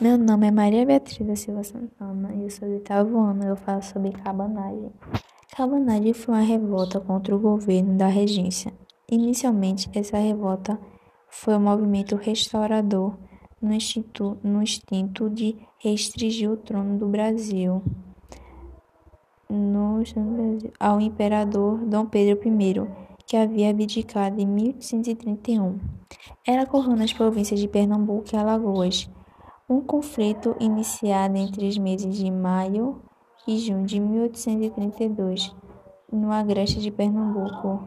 Meu nome é Maria Beatriz da Silva Santana e eu sou do oitavo ano. Eu falo sobre cabanagem. Cabanagem foi uma revolta contra o governo da regência. Inicialmente, essa revolta foi um movimento restaurador no, instinto, no instinto de restringir o trono do Brasil, no, ao imperador Dom Pedro I, que havia abdicado em 1831. Ela ocorreu nas províncias de Pernambuco e Alagoas. Um conflito iniciado entre os meses de maio e junho de 1832, no agreste de Pernambuco,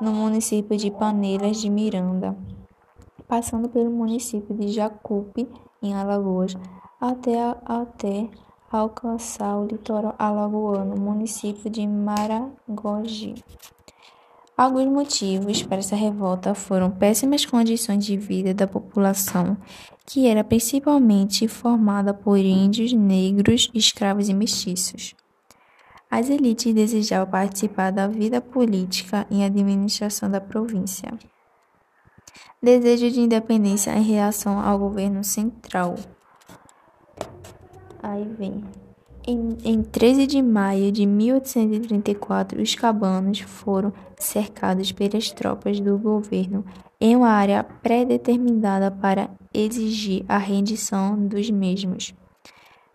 no município de Panelas de Miranda, passando pelo município de Jacupe, em Alagoas, até, até alcançar o litoral alagoano, município de Maragogi. Alguns motivos para essa revolta foram péssimas condições de vida da população, que era principalmente formada por índios, negros, escravos e mestiços. As elites desejavam participar da vida política e administração da província. Desejo de independência em relação ao governo central. Aí vem. Em, em 13 de maio de 1834, os cabanos foram cercados pelas tropas do governo em uma área pré-determinada para exigir a rendição dos mesmos.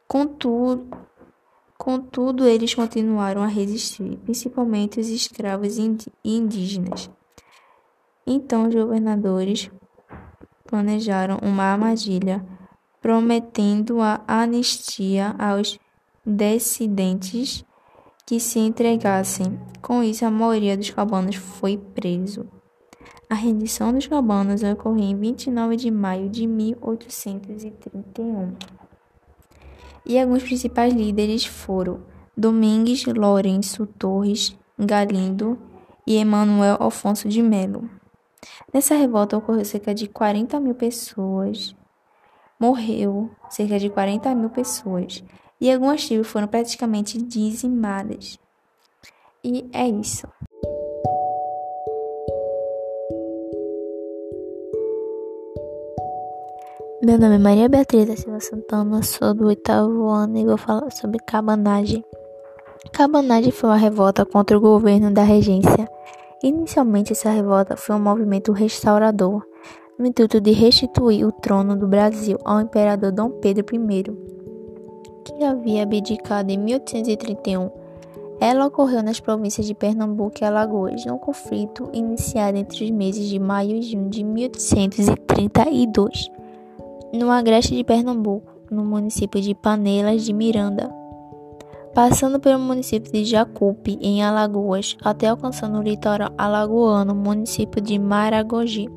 Contudo, contudo, eles continuaram a resistir, principalmente os escravos indígenas. Então, os governadores planejaram uma armadilha, prometendo a anistia aos dissidentes que se entregassem. Com isso, a maioria dos cabanos foi preso. A rendição dos cabanos ocorreu em 29 de maio de 1831. E alguns principais líderes foram Domingues Lourenço Torres Galindo e Emanuel Alfonso de Melo. Nessa revolta ocorreu cerca de 40 mil pessoas. Morreu cerca de 40 mil pessoas e algumas tribos foram praticamente dizimadas. E é isso. Meu nome é Maria Beatriz da Silva Santana, sou do oitavo ano e vou falar sobre cabanagem. Cabanagem foi uma revolta contra o governo da regência. Inicialmente, essa revolta foi um movimento restaurador, no intuito de restituir o trono do Brasil ao imperador Dom Pedro I que havia abdicado em 1831. Ela ocorreu nas províncias de Pernambuco e Alagoas, num conflito iniciado entre os meses de maio e junho de 1832, no agreste de Pernambuco, no município de Panelas de Miranda, passando pelo município de Jacupe, em Alagoas, até alcançando o litoral alagoano, município de Maragogi.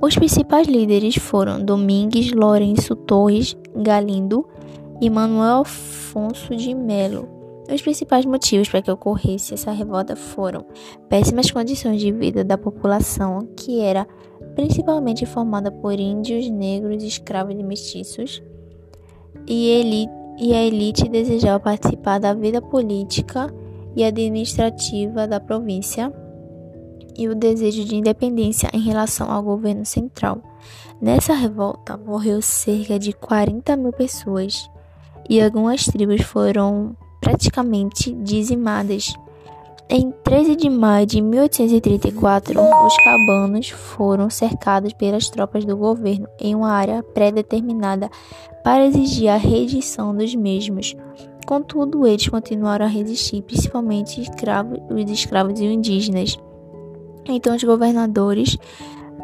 Os principais líderes foram Domingues Lourenço Torres Galindo, e Manuel Afonso de Melo. Os principais motivos para que ocorresse essa revolta foram péssimas condições de vida da população, que era principalmente formada por índios, negros, escravos e mestiços, e, elite, e a elite desejava participar da vida política e administrativa da província e o desejo de independência em relação ao governo central. Nessa revolta morreu cerca de 40 mil pessoas e algumas tribos foram praticamente dizimadas. Em 13 de maio de 1834, os cabanos foram cercados pelas tropas do governo em uma área pré-determinada para exigir a redição dos mesmos. Contudo, eles continuaram a resistir, principalmente escravos, os escravos e os indígenas. Então, os governadores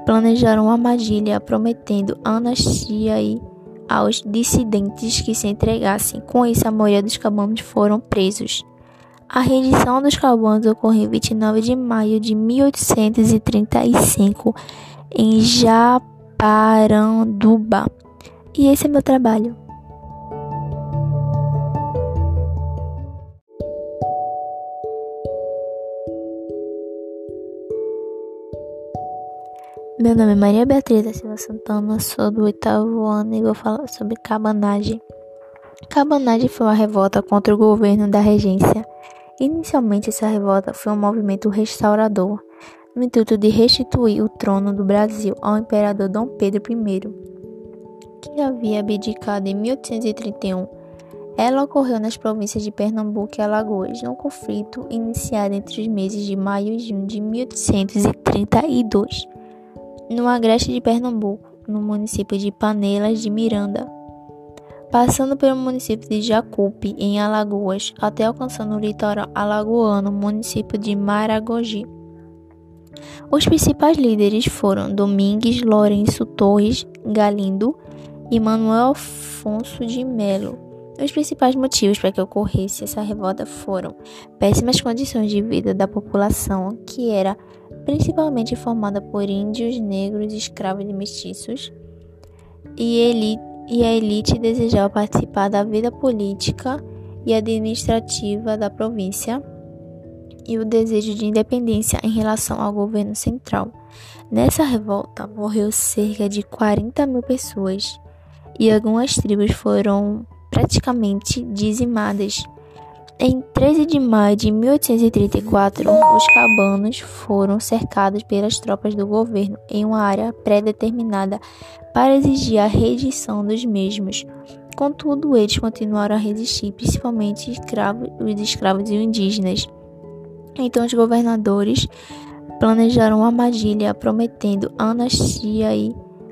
planejaram uma armadilha prometendo anistia e aos dissidentes que se entregassem. Com isso, a maioria dos cabanos foram presos. A rendição dos cabanos ocorreu em 29 de maio de 1835 em Japaranduba. E esse é meu trabalho. Meu nome é Maria Beatriz da Silva Santana, sou do oitavo ano e vou falar sobre cabanagem. Cabanagem foi uma revolta contra o governo da regência. Inicialmente, essa revolta foi um movimento restaurador, no intuito de restituir o trono do Brasil ao imperador Dom Pedro I, que havia abdicado em 1831. Ela ocorreu nas províncias de Pernambuco e Alagoas, num conflito iniciado entre os meses de maio e junho de 1832, no agreste de Pernambuco, no município de Panelas de Miranda, passando pelo município de Jacupe, em Alagoas, até alcançando o litoral alagoano, município de Maragogi. Os principais líderes foram Domingues Lourenço Torres Galindo e Manuel Afonso de Melo. Os principais motivos para que ocorresse essa revolta foram péssimas condições de vida da população, que era principalmente formada por índios, negros, escravos e mestiços, e, elite, e a elite desejava participar da vida política e administrativa da província e o desejo de independência em relação ao governo central. Nessa revolta morreu cerca de 40 mil pessoas e algumas tribos foram praticamente dizimadas. Em 13 de maio de 1834, os cabanos foram cercados pelas tropas do governo em uma área pré-determinada para exigir a redição dos mesmos. Contudo, eles continuaram a resistir, principalmente escravos, os escravos e os indígenas. Então os governadores planejaram uma armadilha prometendo anistia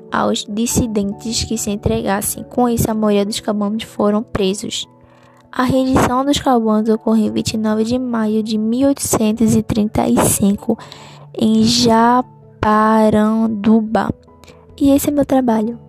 aos dissidentes que se entregassem. Com isso, a maioria dos cabanos foram presos. A rendição dos cabanos ocorreu em 29 de maio de 1835 em Japaranduba. E esse é meu trabalho.